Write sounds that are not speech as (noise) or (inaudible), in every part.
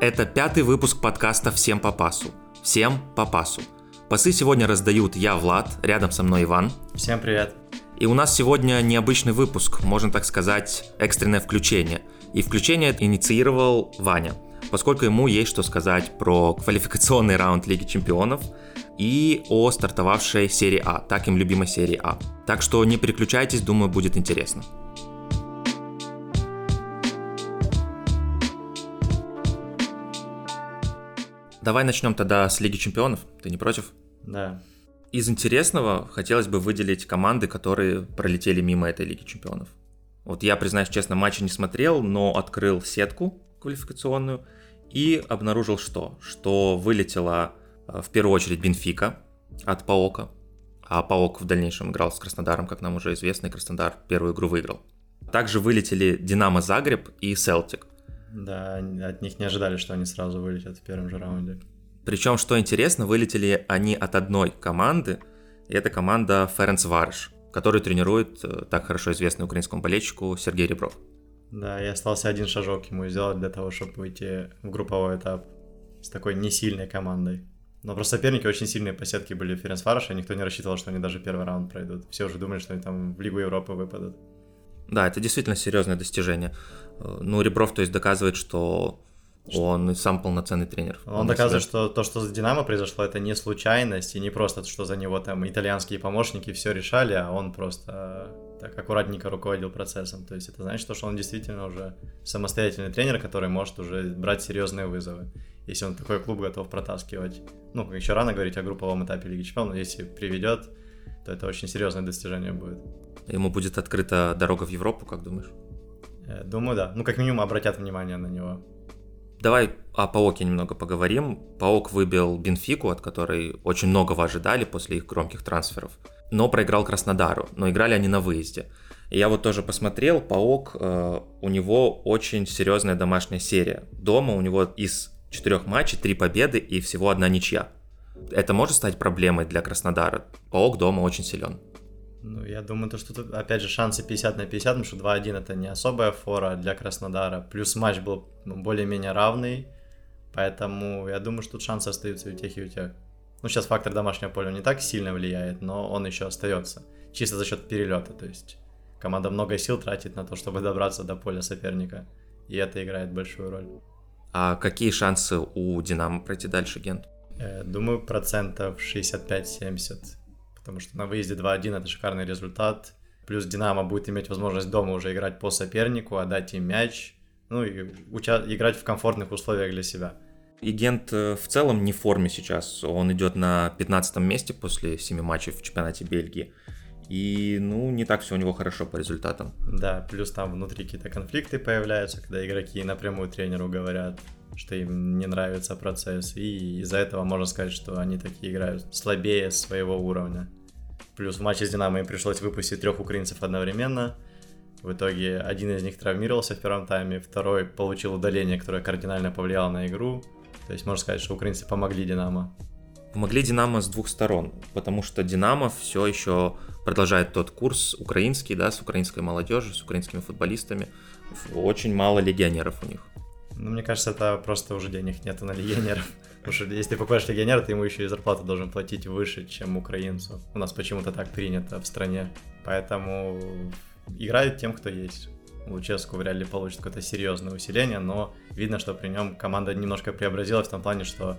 Это пятый выпуск подкаста «Всем по пасу». Всем по пасу. Пасы сегодня раздают я, Влад, рядом со мной Иван. Всем привет. И у нас сегодня необычный выпуск, можно так сказать, экстренное включение. И включение инициировал Ваня, поскольку ему есть что сказать про квалификационный раунд Лиги Чемпионов и о стартовавшей серии А, так им любимой серии А. Так что не переключайтесь, думаю, будет интересно. Давай начнем тогда с Лиги Чемпионов. Ты не против? Да. Из интересного хотелось бы выделить команды, которые пролетели мимо этой Лиги Чемпионов. Вот я, признаюсь честно, матча не смотрел, но открыл сетку квалификационную и обнаружил что? Что вылетела э, в первую очередь Бенфика от Паока, а Паок в дальнейшем играл с Краснодаром, как нам уже известно, и Краснодар первую игру выиграл. Также вылетели Динамо Загреб и Селтик. Да, от них не ожидали, что они сразу вылетят в первом же раунде. Причем, что интересно, вылетели они от одной команды, и это команда Ференц Варш, который тренирует э, так хорошо известный украинскому болельщику Сергей Ребров. Да, и остался один шажок ему сделать для того, чтобы выйти в групповой этап с такой несильной командой. Но просто соперники очень сильные по сетке были Ференц Варш, и никто не рассчитывал, что они даже первый раунд пройдут. Все уже думали, что они там в Лигу Европы выпадут. Да, это действительно серьезное достижение. Э, ну, Ребров, то есть, доказывает, что он сам полноценный тренер. Он, он доказывает, что то, что с Динамо произошло, это не случайность, и не просто, что за него там итальянские помощники все решали, а он просто так аккуратненько руководил процессом. То есть это значит, что он действительно уже самостоятельный тренер, который может уже брать серьезные вызовы. Если он такой клуб готов протаскивать. Ну, еще рано говорить о групповом этапе Лиги Чемпионов, но если приведет, то это очень серьезное достижение будет. Ему будет открыта дорога в Европу, как думаешь? Э, думаю, да. Ну, как минимум, обратят внимание на него. Давай о Паоке немного поговорим. Паок выбил Бенфику, от которой очень многого ожидали после их громких трансферов, но проиграл Краснодару. Но играли они на выезде. Я вот тоже посмотрел, Паок, э, у него очень серьезная домашняя серия. Дома у него из четырех матчей три победы и всего одна ничья. Это может стать проблемой для Краснодара. Паок дома очень силен. Ну, я думаю, то, что тут, опять же, шансы 50 на 50, потому что 2-1 это не особая фора для Краснодара. Плюс матч был ну, более-менее равный, поэтому я думаю, что тут шансы остаются и у тех, и у тех. Ну, сейчас фактор домашнего поля не так сильно влияет, но он еще остается. Чисто за счет перелета, то есть команда много сил тратит на то, чтобы добраться до поля соперника, и это играет большую роль. А какие шансы у Динамо пройти дальше, Гент? Э, думаю, процентов 65-70 потому что на выезде 2-1 это шикарный результат. Плюс Динамо будет иметь возможность дома уже играть по сопернику, отдать им мяч, ну и уча- играть в комфортных условиях для себя. И Гент э, в целом не в форме сейчас. Он идет на 15 месте после 7 матчей в чемпионате Бельгии. И, ну, не так все у него хорошо по результатам. Да, плюс там внутри какие-то конфликты появляются, когда игроки напрямую тренеру говорят, что им не нравится процесс. И из-за этого можно сказать, что они такие играют слабее своего уровня. Плюс в матче с Динамо им пришлось выпустить трех украинцев одновременно. В итоге один из них травмировался в первом тайме, второй получил удаление, которое кардинально повлияло на игру. То есть можно сказать, что украинцы помогли Динамо. Помогли Динамо с двух сторон, потому что Динамо все еще продолжает тот курс украинский, да, с украинской молодежью, с украинскими футболистами. Очень мало легионеров у них. Ну, мне кажется, это просто уже денег нету на легионеров. Потому что если ты покупаешь легионера, ты ему еще и зарплату должен платить выше, чем украинцу. У нас почему-то так принято в стране. Поэтому играют тем, кто есть. Луческу вряд ли получит какое-то серьезное усиление, но видно, что при нем команда немножко преобразилась в том плане, что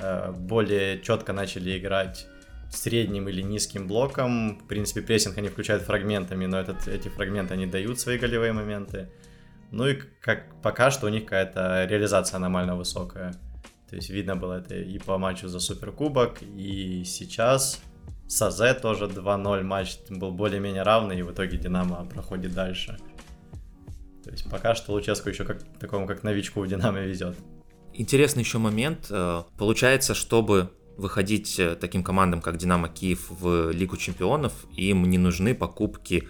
э, более четко начали играть средним или низким блоком. В принципе, прессинг они включают фрагментами, но этот, эти фрагменты они дают свои голевые моменты. Ну и как пока что у них какая-то реализация аномально высокая. То есть видно было это и по матчу за Суперкубок, и сейчас с АЗ тоже 2-0 матч был более-менее равный, и в итоге Динамо проходит дальше. То есть пока что Луческу еще как такому как новичку в Динамо везет. Интересный еще момент. Э, получается, чтобы выходить э, таким командам, как Динамо Киев в Лигу Чемпионов, им не нужны покупки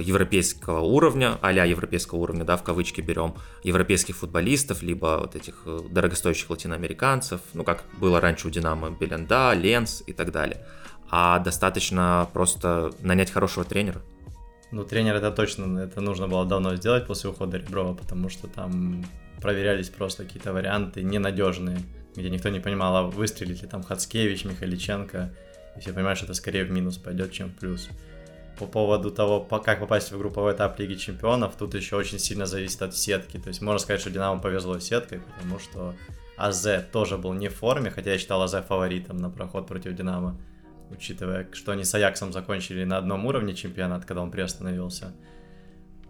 европейского уровня, а европейского уровня, да, в кавычки берем, европейских футболистов, либо вот этих э, дорогостоящих латиноамериканцев, ну, как было раньше у Динамо, Беленда, Ленс и так далее. А достаточно просто нанять хорошего тренера. Ну, тренер это точно, это нужно было давно сделать после ухода Реброва, потому что там проверялись просто какие-то варианты ненадежные, где никто не понимал, а выстрелит ли там Хацкевич, Михаличенко, и все понимают, что это скорее в минус пойдет, чем в плюс. По поводу того, как попасть в групповой этап Лиги Чемпионов, тут еще очень сильно зависит от сетки. То есть можно сказать, что Динамо повезло сеткой, потому что АЗ тоже был не в форме, хотя я считал АЗ фаворитом на проход против Динамо, учитывая, что они с Аяксом закончили на одном уровне чемпионат, когда он приостановился.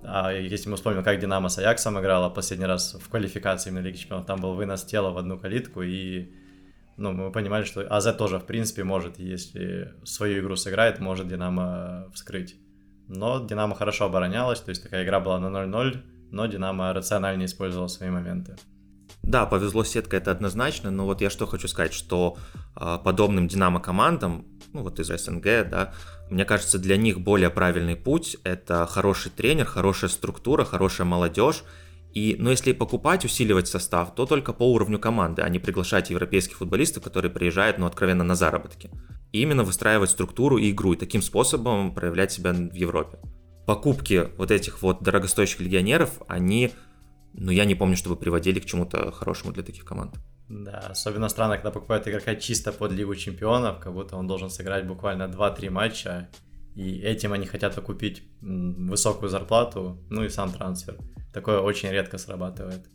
А если мы вспомним, как Динамо с Аяксом играла последний раз в квалификации на Лиге Чемпионов, там был вынос тела в одну калитку, и ну, мы понимали, что АЗ тоже, в принципе, может, если свою игру сыграет, может Динамо вскрыть. Но Динамо хорошо оборонялась, то есть такая игра была на 0-0, но Динамо рационально использовал свои моменты. Да, повезло сетка, это однозначно, но вот я что хочу сказать, что э, подобным Динамо командам, ну вот из СНГ, да, мне кажется, для них более правильный путь – это хороший тренер, хорошая структура, хорошая молодежь, и, но если покупать, усиливать состав, то только по уровню команды, а не приглашать европейских футболистов, которые приезжают, ну, откровенно на заработки. И именно выстраивать структуру и игру, и таким способом проявлять себя в Европе. Покупки вот этих вот дорогостоящих легионеров, они, ну, я не помню, чтобы приводили к чему-то хорошему для таких команд. Да, особенно странно, когда покупают игрока чисто под Лигу Чемпионов, как будто он должен сыграть буквально 2-3 матча, и этим они хотят окупить высокую зарплату, ну и сам трансфер. Такое очень редко срабатывает.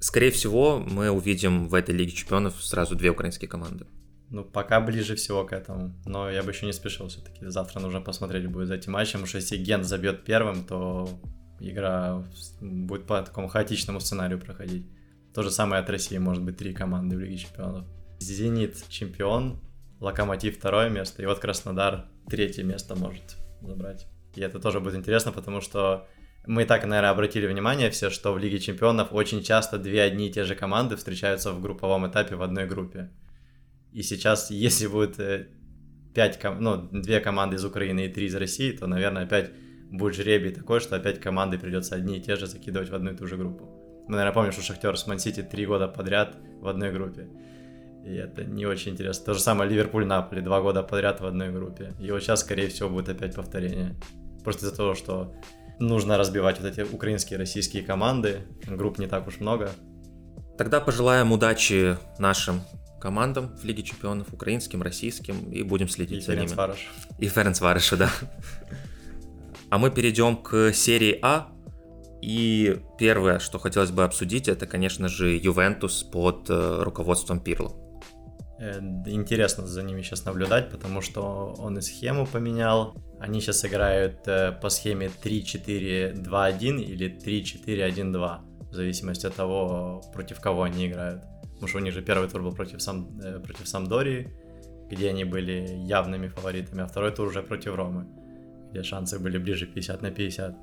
Скорее всего, мы увидим в этой Лиге Чемпионов сразу две украинские команды. Ну, пока ближе всего к этому. Но я бы еще не спешил все-таки. Завтра нужно посмотреть будет за этим матчем, потому что если Ген забьет первым, то игра будет по такому хаотичному сценарию проходить. То же самое от России, может быть, три команды в Лиге Чемпионов. Зенит чемпион, Локомотив второе место, и вот Краснодар третье место может забрать. И это тоже будет интересно, потому что мы так, наверное, обратили внимание все, что в Лиге Чемпионов очень часто две одни и те же команды встречаются в групповом этапе в одной группе. И сейчас, (laughs) если будет э, пять, ну, две команды из Украины и три из России, то, наверное, опять будет жребий такой, что опять команды придется одни и те же закидывать в одну и ту же группу. Мы, наверное, помним, что Шахтер с Мансити три года подряд в одной группе. И это не очень интересно. То же самое Ливерпуль-Наполи два года подряд в одной группе. И вот сейчас, скорее всего, будет опять повторение. Просто из-за того, что нужно разбивать вот эти украинские российские команды. Групп не так уж много. Тогда пожелаем удачи нашим командам в Лиге Чемпионов, украинским, российским, и будем следить и за ними. Варыш. И Ференцвароша, да. А мы перейдем к серии А. И первое, что хотелось бы обсудить, это, конечно же, Ювентус под э, руководством Пирло. Э, интересно за ними сейчас наблюдать, потому что он и схему поменял. Они сейчас играют э, по схеме 3-4-2-1 или 3-4-1-2, в зависимости от того, против кого они играют. Потому что у них же первый тур был против, Сам, э, против Самдории, где они были явными фаворитами, а второй тур уже против Ромы, где шансы были ближе 50 на 50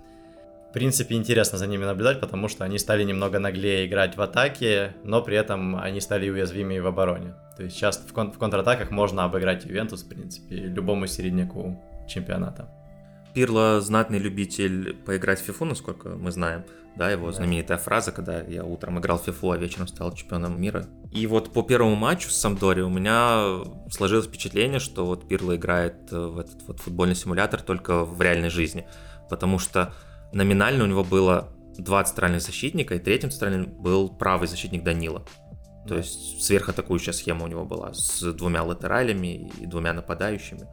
принципе, интересно за ними наблюдать, потому что они стали немного наглее играть в атаке, но при этом они стали уязвимее в обороне. То есть сейчас в, кон- в контратаках можно обыграть Ювентус, в принципе, любому середняку чемпионата. Пирло знатный любитель поиграть в фифу, насколько мы знаем. Да, его да. знаменитая фраза, когда я утром играл в фифу, а вечером стал чемпионом мира. И вот по первому матчу с Самдори у меня сложилось впечатление, что вот Пирло играет в этот вот футбольный симулятор только в реальной жизни. Потому что номинально у него было два центральных защитника, и третьим центральным был правый защитник Данила. То есть сверхатакующая схема у него была с двумя латералями и двумя нападающими.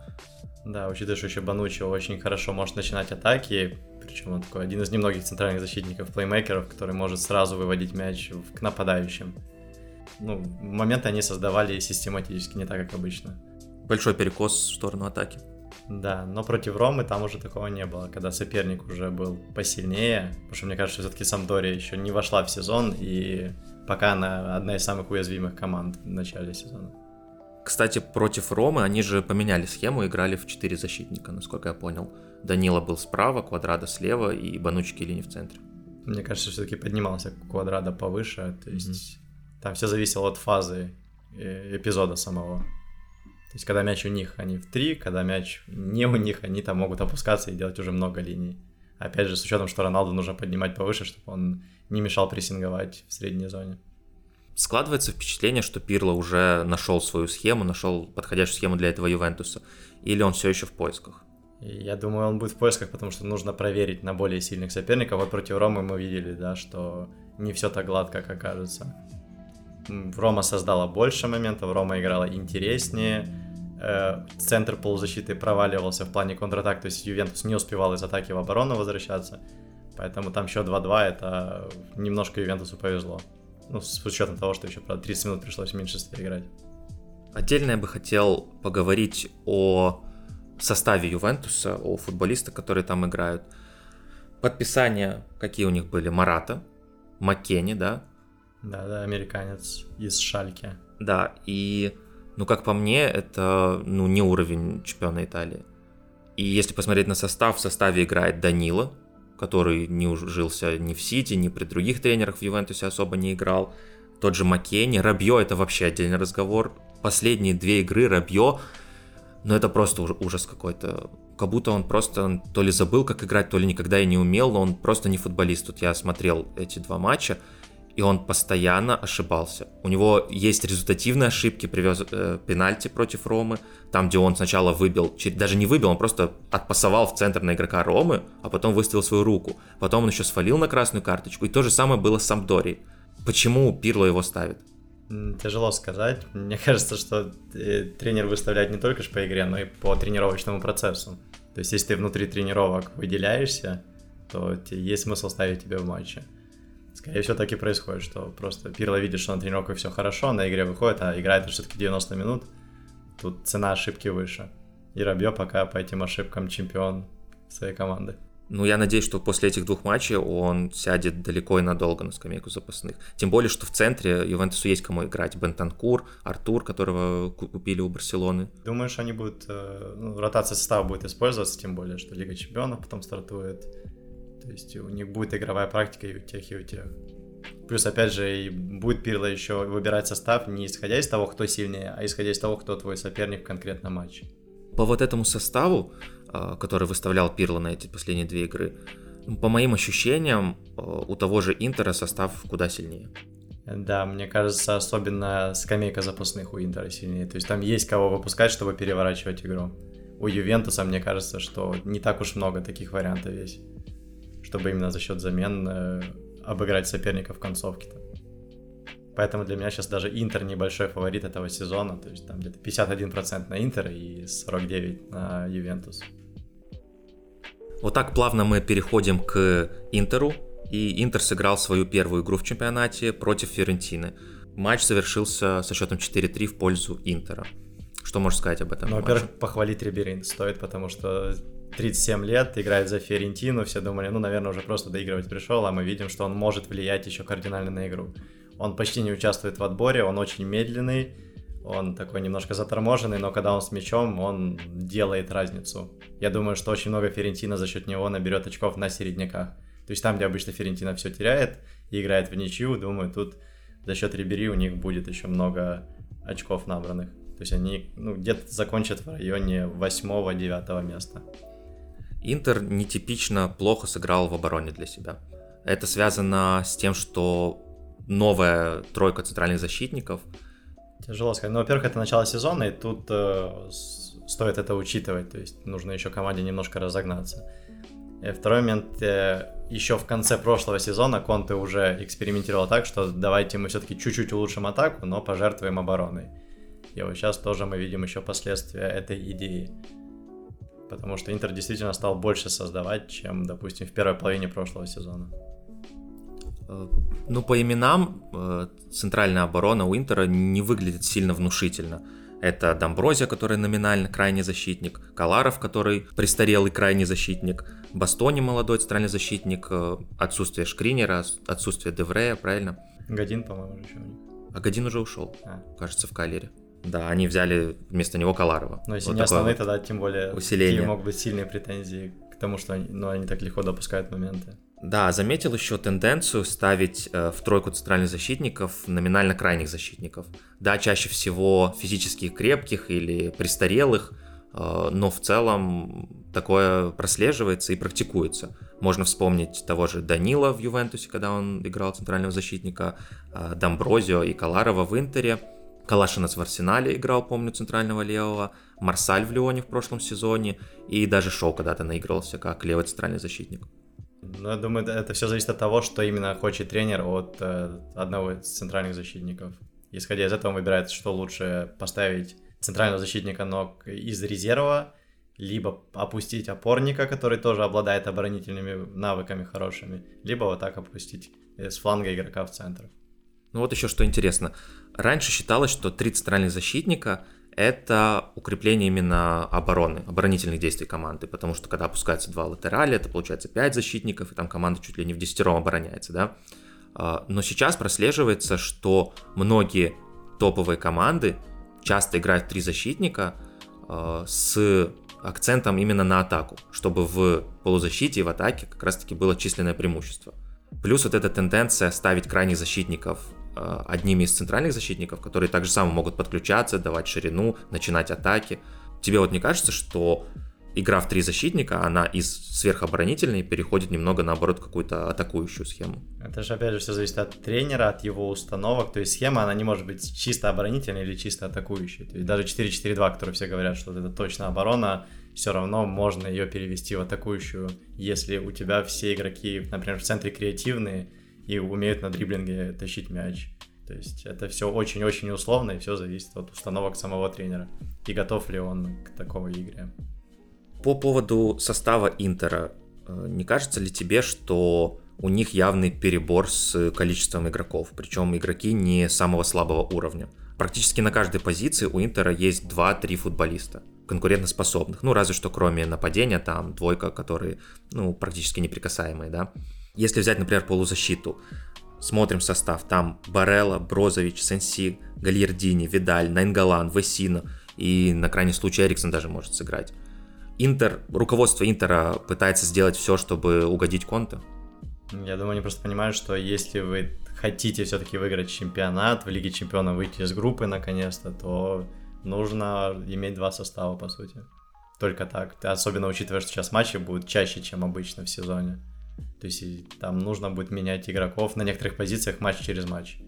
Да, учитывая, что еще Банучи очень хорошо может начинать атаки, причем он такой один из немногих центральных защитников, плеймейкеров, который может сразу выводить мяч к нападающим. Ну, моменты они создавали систематически, не так, как обычно. Большой перекос в сторону атаки. Да, но против Ромы там уже такого не было, когда соперник уже был посильнее, потому что мне кажется, все-таки Самдория еще не вошла в сезон, и пока она одна из самых уязвимых команд в начале сезона. Кстати, против Ромы они же поменяли схему, играли в 4 защитника, насколько я понял. Данила был справа, Квадрада слева и Банучки Келини в центре. Мне кажется, все-таки поднимался Квадрада повыше, то есть mm-hmm. там все зависело от фазы э, эпизода самого. То есть, когда мяч у них, они в три, когда мяч не у них, они там могут опускаться и делать уже много линий. Опять же, с учетом, что Роналду нужно поднимать повыше, чтобы он не мешал прессинговать в средней зоне. Складывается впечатление, что Пирло уже нашел свою схему, нашел подходящую схему для этого Ювентуса, или он все еще в поисках? Я думаю, он будет в поисках, потому что нужно проверить на более сильных соперников. Вот против Ромы мы видели, да, что не все так гладко, как кажется. Рома создала больше моментов, Рома играла интереснее, э, центр полузащиты проваливался в плане контратак, то есть Ювентус не успевал из атаки в оборону возвращаться, поэтому там счет 2-2, это немножко Ювентусу повезло. Ну, с учетом того, что еще, правда, 30 минут пришлось в меньшинстве играть. Отдельно я бы хотел поговорить о составе Ювентуса, о футболистах, которые там играют. Подписания, какие у них были, Марата, Маккенни, да, да, да, американец из Шальки. Да, и, ну, как по мне, это, ну, не уровень чемпиона Италии. И если посмотреть на состав, в составе играет Данила, который не ужился ни в Сити, ни при других тренерах в Ювентусе особо не играл. Тот же Маккенни, Рабье это вообще отдельный разговор. Последние две игры Рабье, ну это просто ужас какой-то. Как будто он просто то ли забыл, как играть, то ли никогда и не умел, но он просто не футболист. Тут я смотрел эти два матча, и он постоянно ошибался. У него есть результативные ошибки, привез э, пенальти против Ромы, там, где он сначала выбил, даже не выбил, он просто отпасовал в центр на игрока Ромы, а потом выставил свою руку. Потом он еще свалил на красную карточку, и то же самое было с Самдори. Почему Пирло его ставит? Тяжело сказать. Мне кажется, что э, тренер выставляет не только по игре, но и по тренировочному процессу. То есть, если ты внутри тренировок выделяешься, то есть смысл ставить тебя в матче. Скорее всего, так и происходит, что просто Пирло видит, что на тренировках все хорошо, на игре выходит, а играет все-таки 90 минут. Тут цена ошибки выше. И Рабье пока по этим ошибкам чемпион своей команды. Ну, я надеюсь, что после этих двух матчей он сядет далеко и надолго на скамейку запасных. Тем более, что в центре Ювентусу есть кому играть. Бентанкур, Артур, которого купили у Барселоны. Думаешь, они будут... Э, ну, ротация состава будет использоваться, тем более, что Лига Чемпионов потом стартует. То есть у них будет игровая практика и у тех, и у тех. Плюс, опять же, и будет Пирло еще выбирать состав не исходя из того, кто сильнее, а исходя из того, кто твой соперник в конкретном матче. По вот этому составу, а, который выставлял Пирло на эти последние две игры, по моим ощущениям, а, у того же Интера состав куда сильнее. Да, мне кажется, особенно скамейка запасных у Интера сильнее. То есть там есть кого выпускать, чтобы переворачивать игру. У Ювентуса, мне кажется, что не так уж много таких вариантов есть чтобы именно за счет замен э, обыграть соперника в концовке-то. Поэтому для меня сейчас даже Интер небольшой фаворит этого сезона. То есть там где-то 51% на Интер и 49% на Ювентус. Вот так плавно мы переходим к Интеру. И Интер сыграл свою первую игру в чемпионате против Ферентины. Матч завершился со счетом 4-3 в пользу Интера. Что можешь сказать об этом? Ну, во-первых, похвалить Риберин стоит, потому что 37 лет, играет за Ферентину, все думали, ну, наверное, уже просто доигрывать пришел, а мы видим, что он может влиять еще кардинально на игру. Он почти не участвует в отборе, он очень медленный, он такой немножко заторможенный, но когда он с мячом, он делает разницу. Я думаю, что очень много Ферентина за счет него наберет очков на середняках. То есть там, где обычно Ферентина все теряет и играет в ничью, думаю, тут за счет Рибери у них будет еще много очков набранных. То есть они ну, где-то закончат в районе 8-9 места. Интер нетипично плохо сыграл в обороне для себя. Это связано с тем, что новая тройка центральных защитников. Тяжело сказать. Ну, во-первых, это начало сезона, и тут э, стоит это учитывать. То есть нужно еще команде немножко разогнаться. И второй момент, э, еще в конце прошлого сезона Конте уже экспериментировал так, что давайте мы все-таки чуть-чуть улучшим атаку, но пожертвуем обороной. И вот сейчас тоже мы видим еще последствия этой идеи потому что Интер действительно стал больше создавать, чем, допустим, в первой половине прошлого сезона. Э, ну, по именам, э, центральная оборона у Интера не выглядит сильно внушительно. Это Домброзия, который номинально крайний защитник, Каларов, который престарелый крайний защитник, Бастони молодой центральный защитник, э, отсутствие Шкринера, отсутствие Деврея, правильно? Годин, по-моему, еще у них. А Годин уже ушел, а. кажется, в Калере. Да, они взяли вместо него Каларова. Но если вот не основные, тогда тем более усиление. могут быть сильные претензии к тому, что они, ну, они так легко допускают моменты. Да, заметил еще тенденцию ставить э, в тройку центральных защитников номинально крайних защитников. Да, чаще всего физически крепких или престарелых, э, но в целом такое прослеживается и практикуется. Можно вспомнить того же Данила в Ювентусе, когда он играл центрального защитника, э, Домброзио и Каларова в Интере – Калашинас в Арсенале играл, помню, центрального левого, Марсаль в Лионе в прошлом сезоне, и даже Шоу когда-то наигрывался как левый центральный защитник. Ну, я думаю, это все зависит от того, что именно хочет тренер от э, одного из центральных защитников. Исходя из этого он выбирает, что лучше поставить центрального защитника ног из резерва, либо опустить опорника, который тоже обладает оборонительными навыками хорошими, либо вот так опустить с фланга игрока в центр. Ну вот еще что интересно. Раньше считалось, что три центральных защитника это укрепление именно обороны, оборонительных действий команды, потому что когда опускаются два латерали, это получается 5 защитников, и там команда чуть ли не в десятером обороняется, да. А, но сейчас прослеживается, что многие топовые команды часто играют три защитника а, с акцентом именно на атаку, чтобы в полузащите и в атаке как раз-таки было численное преимущество. Плюс вот эта тенденция ставить крайних защитников одними из центральных защитников, которые также само могут подключаться, давать ширину, начинать атаки. Тебе вот не кажется, что игра в три защитника, она из сверхоборонительной переходит немного наоборот в какую-то атакующую схему. Это же опять же все зависит от тренера, от его установок. То есть схема, она не может быть чисто оборонительной или чисто атакующей. То есть даже 4-4-2, которые все говорят, что это точно оборона, все равно можно ее перевести в атакующую, если у тебя все игроки, например, в центре креативные, и умеют на дриблинге тащить мяч. То есть это все очень-очень условно, и все зависит от установок самого тренера. И готов ли он к такой игре. По поводу состава Интера, э, не кажется ли тебе, что у них явный перебор с количеством игроков, причем игроки не самого слабого уровня? Практически на каждой позиции у Интера есть 2-3 футболиста конкурентоспособных. Ну, разве что кроме нападения, там двойка, которые, ну, практически неприкасаемые, да. Если взять, например, полузащиту, смотрим состав, там Барелла, Брозович, Сенси, Гальердини, Видаль, Найнгалан, Весина и на крайний случай Эриксон даже может сыграть. Интер, руководство Интера пытается сделать все, чтобы угодить Конте. Я думаю, они просто понимают, что если вы хотите все-таки выиграть чемпионат, в Лиге Чемпионов выйти из группы наконец-то, то нужно иметь два состава, по сути. Только так. Особенно учитывая, что сейчас матчи будут чаще, чем обычно в сезоне. То есть там нужно будет менять игроков на некоторых позициях матч через матч.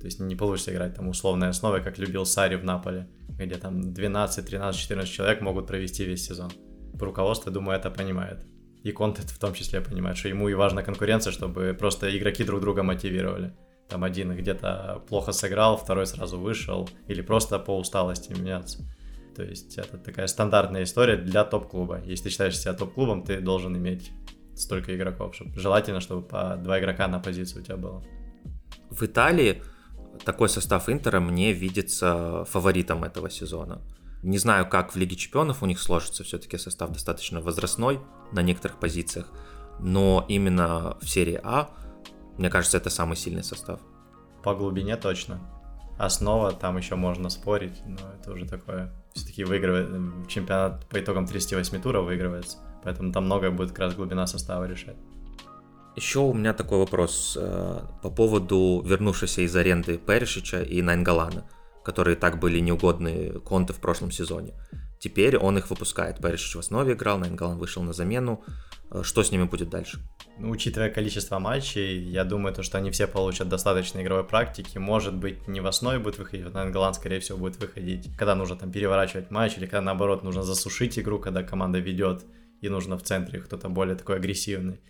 То есть не получится играть там условной основой, как любил Сари в Наполе, где там 12, 13, 14 человек могут провести весь сезон. Руководство, думаю, это понимает. И контент в том числе понимает, что ему и важна конкуренция, чтобы просто игроки друг друга мотивировали. Там один где-то плохо сыграл, второй сразу вышел, или просто по усталости меняться. То есть это такая стандартная история для топ-клуба. Если ты считаешь себя топ-клубом, ты должен иметь столько игроков. Чтобы, желательно, чтобы по два игрока на позицию у тебя было. В Италии такой состав Интера мне видится фаворитом этого сезона. Не знаю, как в Лиге Чемпионов у них сложится, все-таки состав достаточно возрастной на некоторых позициях, но именно в серии А, мне кажется, это самый сильный состав. По глубине точно. Основа, там еще можно спорить, но это уже такое. Все-таки выигрывает чемпионат по итогам 38 туров выигрывается. Поэтому там многое будет как раз глубина состава решать. Еще у меня такой вопрос э, по поводу вернувшейся из аренды Перешича и Найнгалана, которые так были неугодны Конте в прошлом сезоне. Теперь он их выпускает. Перешич в основе играл, Найнгалан вышел на замену. Э, что с ними будет дальше? Ну, учитывая количество матчей, я думаю, то, что они все получат достаточно игровой практики. Может быть, не в основе будет выходить, вот Найнгалан, скорее всего, будет выходить, когда нужно там переворачивать матч, или когда, наоборот, нужно засушить игру, когда команда ведет и нужно в центре кто-то более такой агрессивный.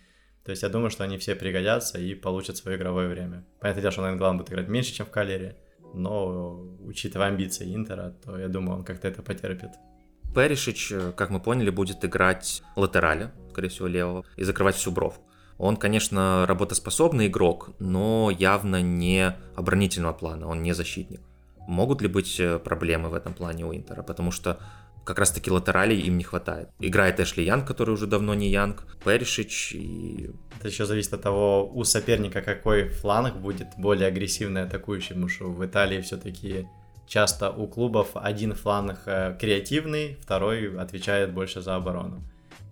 То есть я думаю, что они все пригодятся и получат свое игровое время. Понятное дело, что Найнглан будет играть меньше, чем в Калере, но учитывая амбиции Интера, то я думаю, он как-то это потерпит. Перишич, как мы поняли, будет играть латераля, скорее всего, левого, и закрывать всю бровку. Он, конечно, работоспособный игрок, но явно не оборонительного плана, он не защитник. Могут ли быть э, проблемы в этом плане у Интера? Потому что как раз таки латералей им не хватает. Играет Эшли Янг, который уже давно не Янг, Перишич и... Это еще зависит от того, у соперника какой фланг будет более агрессивный атакующий, потому что в Италии все-таки часто у клубов один фланг э, креативный, второй отвечает больше за оборону.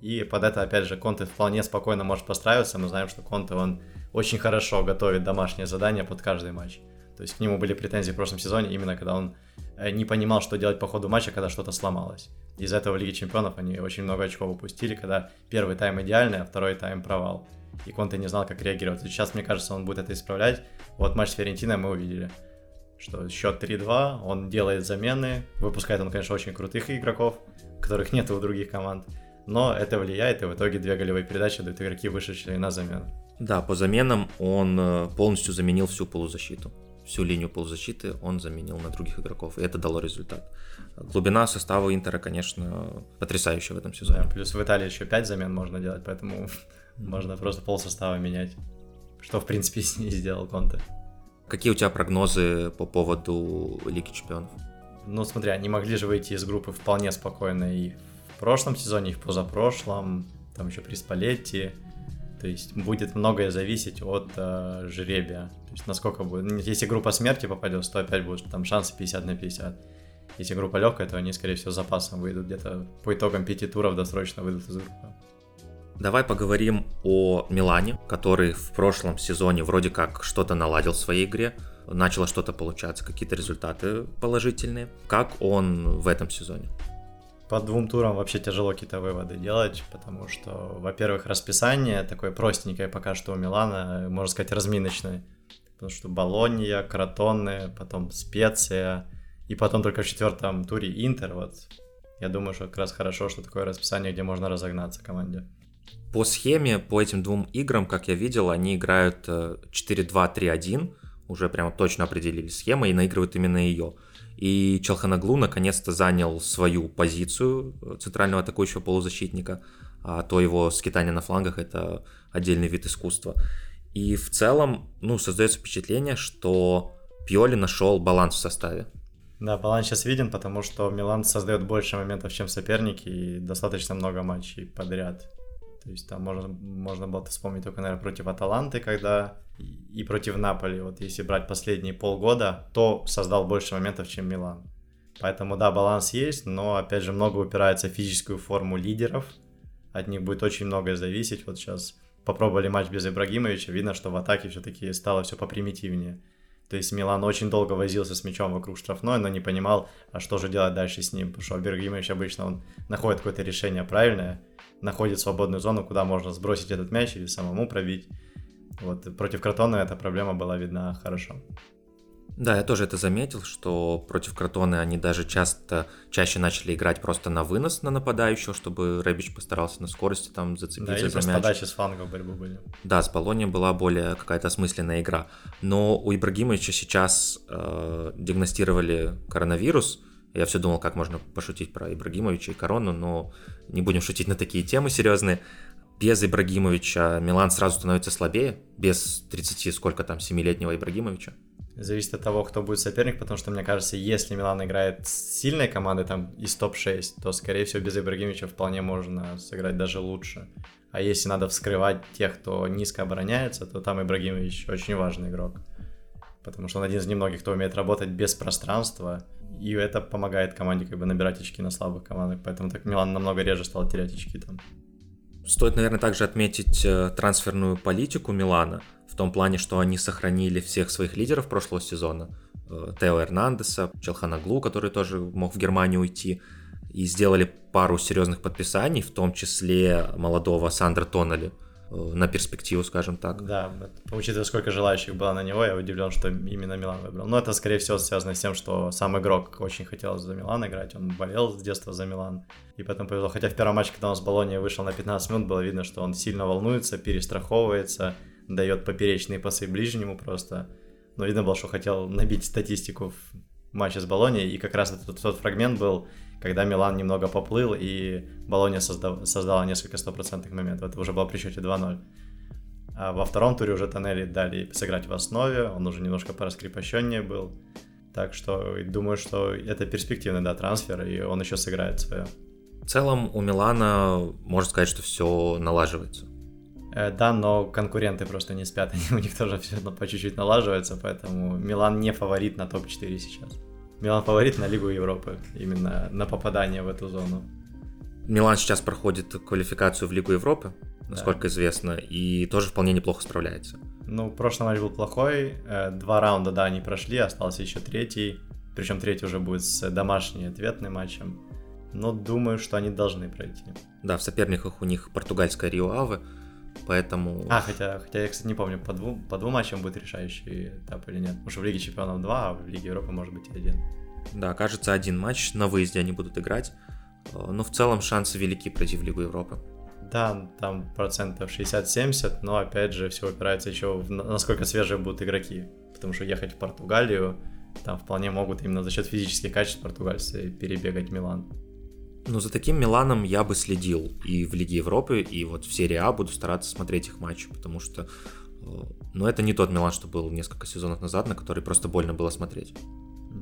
И под это, опять же, Конте вполне спокойно может постраиваться. Мы знаем, что Конте, он очень хорошо готовит домашние задания под каждый матч. То есть к нему были претензии в прошлом сезоне, именно когда он не понимал, что делать по ходу матча, когда что-то сломалось. Из-за этого в Лиге Чемпионов они очень много очков упустили, когда первый тайм идеальный, а второй тайм провал. И Конте не знал, как реагировать. Сейчас, мне кажется, он будет это исправлять. Вот матч с Ферентиной мы увидели, что счет 3-2, он делает замены, выпускает он, конечно, очень крутых игроков, которых нет у других команд, но это влияет, и в итоге две голевые передачи дают игроки, вышедшие на замену. Да, по заменам он э, полностью заменил всю полузащиту. Всю линию полузащиты он заменил на других игроков, и это дало результат. Глубина состава Интера, конечно, потрясающая в этом сезоне. Да, плюс в Италии еще 5 замен можно делать, поэтому (laughs) можно просто пол состава менять. Что, в принципе, (laughs) и сделал Конте. Какие у тебя прогнозы по поводу Лиги Чемпионов? Ну, смотри, они могли же выйти из группы вполне спокойно и в прошлом сезоне, и в позапрошлом, там еще при Спалетти. То есть будет многое зависеть от э, жребия. То есть насколько будет... Если группа смерти попадет, то опять будет там шансы 50 на 50. Если группа легкая, то они, скорее всего, запасом выйдут где-то по итогам пяти туров досрочно выйдут из группы. Давай поговорим о Милане, который в прошлом сезоне вроде как что-то наладил в своей игре, начало что-то получаться, какие-то результаты положительные. Как он в этом сезоне? По двум турам вообще тяжело какие-то выводы делать, потому что, во-первых, расписание такое простенькое пока что у Милана, можно сказать, разминочное. Потому что Болонья, Кротоны, потом Специя, и потом только в четвертом туре Интер. Вот я думаю, что как раз хорошо, что такое расписание, где можно разогнаться команде. По схеме, по этим двум играм, как я видел, они играют 4-2-3-1, э, уже прямо точно определили схему и наигрывают именно ее. И Челханаглу наконец-то занял свою позицию э, центрального атакующего полузащитника, а то его скитание на флангах это отдельный вид искусства. И в целом, ну, создается впечатление, что Пьоли нашел баланс в составе. Да, баланс сейчас виден, потому что Милан создает больше моментов, чем соперники, и достаточно много матчей подряд. То есть там можно, можно было вспомнить только, наверное, против Аталанты, когда и против Наполи. Вот если брать последние полгода, то создал больше моментов, чем Милан. Поэтому, да, баланс есть, но, опять же, много упирается в физическую форму лидеров. От них будет очень многое зависеть. Вот сейчас попробовали матч без Ибрагимовича, видно, что в атаке все-таки стало все попримитивнее. То есть Милан очень долго возился с мячом вокруг штрафной, но не понимал, а что же делать дальше с ним, потому что Ибрагимович обычно он находит какое-то решение правильное, находит свободную зону, куда можно сбросить этот мяч или самому пробить. Вот против Кротона эта проблема была видна хорошо. Да, я тоже это заметил, что против Кротоны они даже часто, чаще начали играть просто на вынос на нападающего, чтобы Рэбич постарался на скорости там зацепиться да, или за мяч. подачи с флангов борьбы были. Да, с Болонией была более какая-то осмысленная игра. Но у Ибрагимовича сейчас э, диагностировали коронавирус, я все думал, как можно пошутить про Ибрагимовича и Корону, но не будем шутить на такие темы серьезные. Без Ибрагимовича Милан сразу становится слабее, без 30, сколько там, 7-летнего Ибрагимовича. Зависит от того, кто будет соперник, потому что, мне кажется, если Милан играет с сильной командой, там, из топ-6, то, скорее всего, без Ибрагимовича вполне можно сыграть даже лучше. А если надо вскрывать тех, кто низко обороняется, то там Ибрагимович очень важный игрок. Потому что он один из немногих, кто умеет работать без пространства, и это помогает команде как бы набирать очки на слабых командах, поэтому так Милан намного реже стал терять очки там. Стоит, наверное, также отметить э, трансферную политику Милана, в том плане, что они сохранили всех своих лидеров прошлого сезона. Э, Тео Эрнандеса, Челханаглу, который тоже мог в Германию уйти, и сделали пару серьезных подписаний, в том числе молодого Сандра Тоннелли, Э, на перспективу, скажем так. Да, учитывая, сколько желающих было на него, я удивлен, что именно Милан выбрал. Но это, скорее всего, связано с тем, что сам игрок очень хотел за Милан играть, он болел с детства за Милан, и поэтому повезло. Хотя в первом матче, когда он с Болонией вышел на 15 минут, было видно, что он сильно волнуется, перестраховывается, дает поперечные пасы ближнему просто. Но видно было, что хотел набить статистику в матче с Болонией, и как раз этот тот фрагмент был, когда Милан немного поплыл, и Болония создав, создала несколько стопроцентных моментов. Это уже было при счете 2-0. А во втором туре уже Тоннели дали сыграть в основе, он уже немножко пораскрепощеннее был. Так что думаю, что это перспективный да, трансфер, и он еще сыграет свое. В целом у Милана можно сказать, что все налаживается. Э, да, но конкуренты просто не спят, (laughs) они, у них тоже все по чуть-чуть налаживается, поэтому Милан не фаворит на топ-4 сейчас. Милан фаворит на Лигу Европы, именно на попадание в эту зону. Милан сейчас проходит квалификацию в Лигу Европы, насколько да. известно, и тоже вполне неплохо справляется. Ну, прошлый матч был плохой, э, два раунда, да, они прошли, остался еще третий, причем третий уже будет с домашним ответным матчем. Но думаю, что они должны пройти. Да, в соперниках у них португальская Рио Аве, поэтому... А, хотя, хотя я, кстати, не помню, по двум, по двум матчам будет решающий этап или нет. Потому что в Лиге Чемпионов два, а в Лиге Европы может быть один. Да, кажется, один матч на выезде они будут играть. Э, но в целом шансы велики пройти в Лигу Европы. Да, там процентов 60-70, но опять же все упирается еще в насколько свежие будут игроки. Потому что ехать в Португалию, там вполне могут именно за счет физических качеств португальцы перебегать Милан. Ну, за таким Миланом я бы следил и в Лиге Европы, и вот в серии А буду стараться смотреть их матчи, потому что, э, ну, это не тот Милан, что был несколько сезонов назад, на который просто больно было смотреть.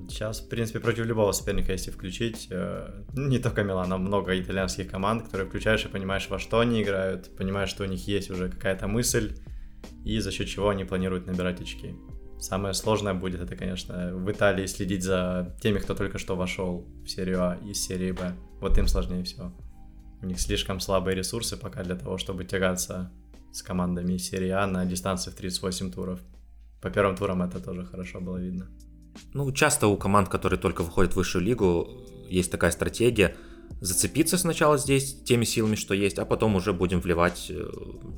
Сейчас, в принципе, против любого соперника, если включить, э, не только Милана, много итальянских команд, которые включаешь и понимаешь, во что они играют, понимаешь, что у них есть уже какая-то мысль, и за счет чего они планируют набирать очки. Самое сложное будет это, конечно, в Италии следить за теми, кто только что вошел в серию А из серии Б. Вот им сложнее всего. У них слишком слабые ресурсы пока для того, чтобы тягаться с командами серии А на дистанции в 38 туров. По первым турам это тоже хорошо было видно. Ну, часто у команд, которые только выходят в высшую лигу, есть такая стратегия зацепиться сначала здесь теми силами, что есть, а потом уже будем вливать э,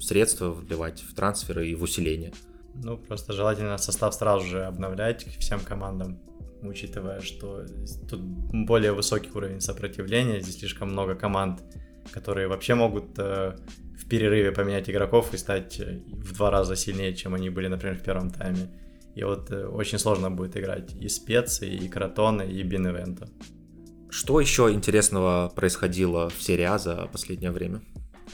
средства, вливать в трансферы и в усиление. Ну, просто желательно состав сразу же обновлять всем командам, учитывая, что тут более высокий уровень сопротивления, здесь слишком много команд, которые вообще могут э, в перерыве поменять игроков и стать э, в два раза сильнее, чем они были, например, в первом тайме. И вот э, очень сложно будет играть и специи, и кротоны, и биневента. Что еще интересного происходило в серии А за последнее время?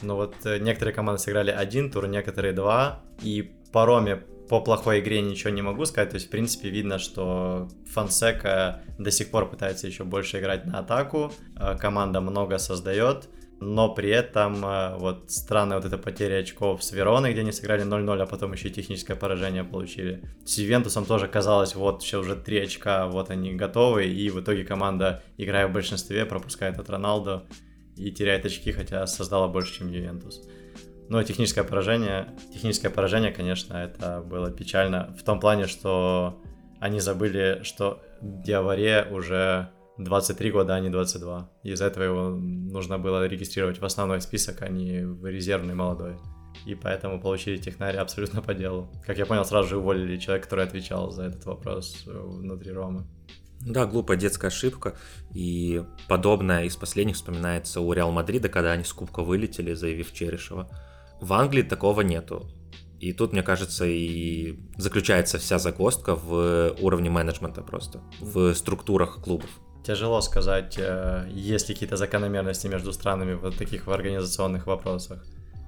Ну вот э, некоторые команды сыграли один тур, некоторые два, и по Роме по плохой игре ничего не могу сказать, то есть в принципе видно, что Фансека до сих пор пытается еще больше играть на атаку, э, команда много создает, но при этом э, вот странная вот эта потеря очков с Вероной, где они сыграли 0-0, а потом еще и техническое поражение получили. С Ювентусом тоже казалось, вот сейчас уже 3 очка, вот они готовы, и в итоге команда, играя в большинстве, пропускает от Роналду и теряет очки, хотя создала больше, чем Ювентус. Но техническое поражение, техническое поражение, конечно, это было печально в том плане, что они забыли, что Диаваре уже 23 года, а не 22. Из-за этого его нужно было регистрировать в основной список, а не в резервный молодой. И поэтому получили технари абсолютно по делу. Как я понял, сразу же уволили человека, который отвечал за этот вопрос э, внутри Ромы. Да, глупая детская ошибка. И подобное из последних вспоминается у Реал Мадрида, когда они с Кубка вылетели, заявив Черешева. В Англии такого нету. И тут, мне кажется, и заключается вся загвоздка в уровне менеджмента просто, в структурах клубов. Тяжело сказать, э, есть ли какие-то закономерности между странами в таких в организационных вопросах.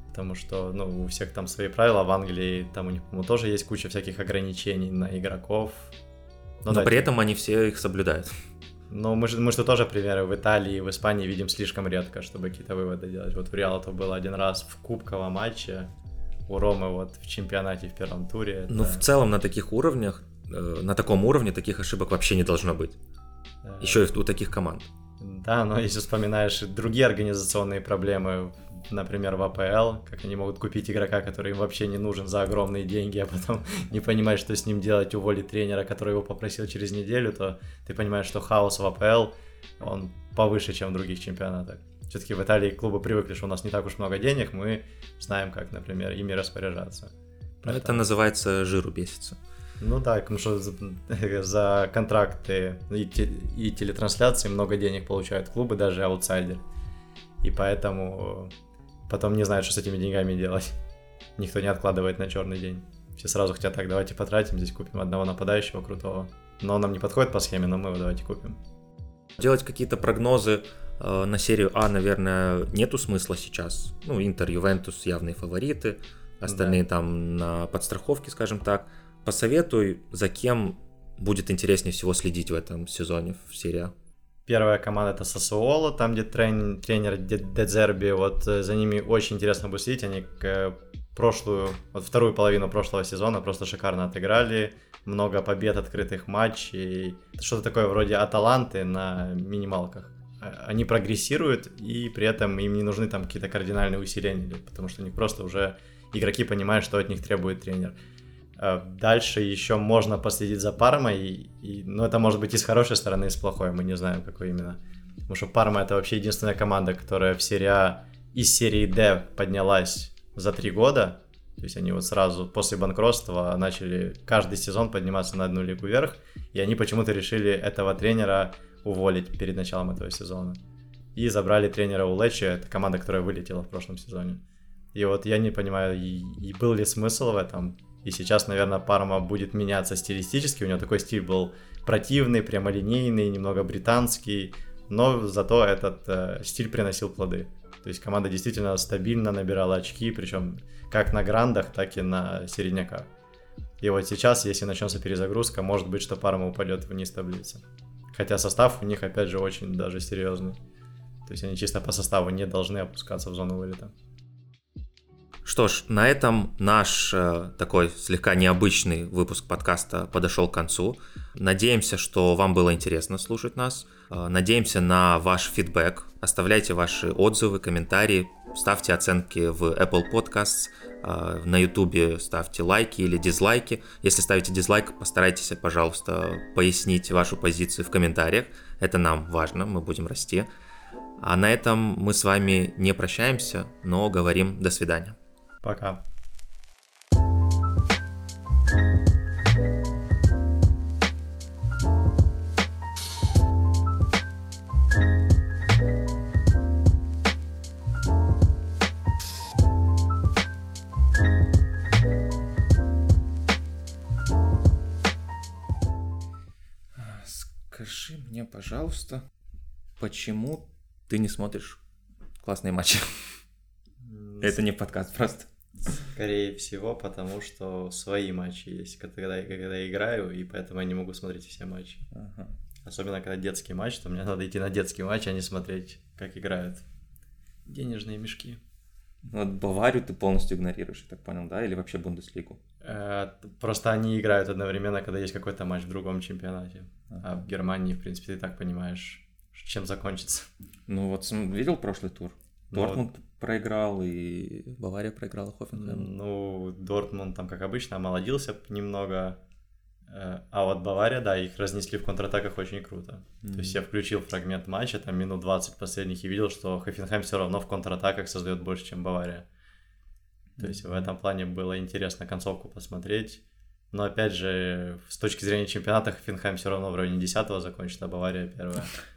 Потому что, ну, у всех там свои правила, в Англии там у них, по-моему, тоже есть куча всяких ограничений на игроков. Ну, Но да, при этом они все их соблюдают. Ну, мы же, мы же тоже примеры в Италии и в Испании видим слишком редко, чтобы какие-то выводы делать. Вот у Реала это было один раз в кубковом матче, у Ромы вот в чемпионате в первом туре. Это... Ну, в целом на таких уровнях, э, на таком уровне таких ошибок вообще не должно быть. Еще и у таких команд. Да, но если вспоминаешь другие организационные проблемы, например, в АПЛ, как они могут купить игрока, который им вообще не нужен за огромные деньги, а потом (laughs) не понимать, что с ним делать, уволить тренера, который его попросил через неделю, то ты понимаешь, что хаос в АПЛ, он повыше, чем в других чемпионатах. Все-таки в Италии клубы привыкли, что у нас не так уж много денег, мы знаем, как, например, ими распоряжаться. Поэтому... Это называется жиру бесится. Ну да, потому что за, (laughs) за контракты и, те, и телетрансляции много денег получают клубы, даже аутсайдеры. И поэтому потом не знают, что с этими деньгами делать. Никто не откладывает на черный день. Все сразу хотят так, давайте потратим, здесь купим одного нападающего крутого. Но он нам не подходит по схеме, но мы его давайте купим. Делать какие-то прогнозы э, на серию А, наверное, нету смысла сейчас. Ну, Интер, Ювентус явные фавориты, остальные да. там на подстраховке, скажем так. Посоветуй, за кем будет интереснее всего следить в этом сезоне в серии а. Первая команда это Сосуоло, там где трен, тренер Дедзерби, вот э, за ними очень интересно будет следить, они к прошлую, вот вторую половину прошлого сезона просто шикарно отыграли, много побед, открытых матчей, что-то такое вроде Аталанты на минималках. А, они прогрессируют, и при этом им не нужны там какие-то кардинальные усиления, потому что у них просто уже игроки понимают, что от них требует тренер. Э, дальше еще можно последить за Пармой, и, и, ну, это может быть и с хорошей стороны, и с плохой, мы не знаем, какой именно. Потому что Парма это вообще единственная команда, которая в серии А из серии D поднялась за три года. То есть они вот сразу после банкротства начали каждый сезон подниматься на одну лигу вверх, и они почему-то решили этого тренера уволить перед началом этого сезона. И забрали тренера у Лечи, это команда, которая вылетела в прошлом сезоне. И вот я не понимаю, и, и был ли смысл в этом. И сейчас, наверное, Парма будет меняться стилистически. У него такой стиль был противный, прямолинейный, немного британский, но зато этот э, стиль приносил плоды. То есть команда действительно стабильно набирала очки, причем как на грандах, так и на середняках. И вот сейчас, если начнется перезагрузка, может быть, что Парма упадет вниз таблицы. Хотя состав у них, опять же, очень даже серьезный. То есть они чисто по составу не должны опускаться в зону вылета. Что ж, на этом наш э, такой слегка необычный выпуск подкаста подошел к концу. Надеемся, что вам было интересно слушать нас. Э, надеемся на ваш фидбэк. Оставляйте ваши отзывы, комментарии, ставьте оценки в Apple Podcasts, э, на YouTube ставьте лайки или дизлайки. Если ставите дизлайк, постарайтесь, пожалуйста, пояснить вашу позицию в комментариях. Это нам важно, мы будем расти. А на этом мы с вами не прощаемся, но говорим до свидания. Пока. Скажи мне, пожалуйста, почему ты не смотришь классные матчи? Это не подкаст просто. Скорее всего, потому что свои матчи есть, когда, когда я играю, и поэтому я не могу смотреть все матчи. Ага. Особенно когда детский матч, то мне надо идти на детский матч, а не смотреть, как играют денежные мешки. Ну, вот Баварию ты полностью игнорируешь, я так понял, да? Или вообще Бундеслигу? Э, просто они играют одновременно, когда есть какой-то матч в другом чемпионате. А в Германии, в принципе, ты так понимаешь, чем закончится. Ну вот видел прошлый тур? Дортмунд вот. Проиграл, и Бавария проиграла Хофенхайм. Ну, Дортмунд там, как обычно, омолодился немного. Э, а вот Бавария, да, их разнесли в контратаках очень круто. Mm-hmm. То есть я включил фрагмент матча, там минут 20 последних, и видел, что Хофенхайм все равно в контратаках создает больше, чем Бавария. То есть в этом плане было интересно концовку посмотреть. Но опять же, с точки зрения чемпионата, Хофенхайм все равно в районе 10 закончит, а Бавария первая. (laughs)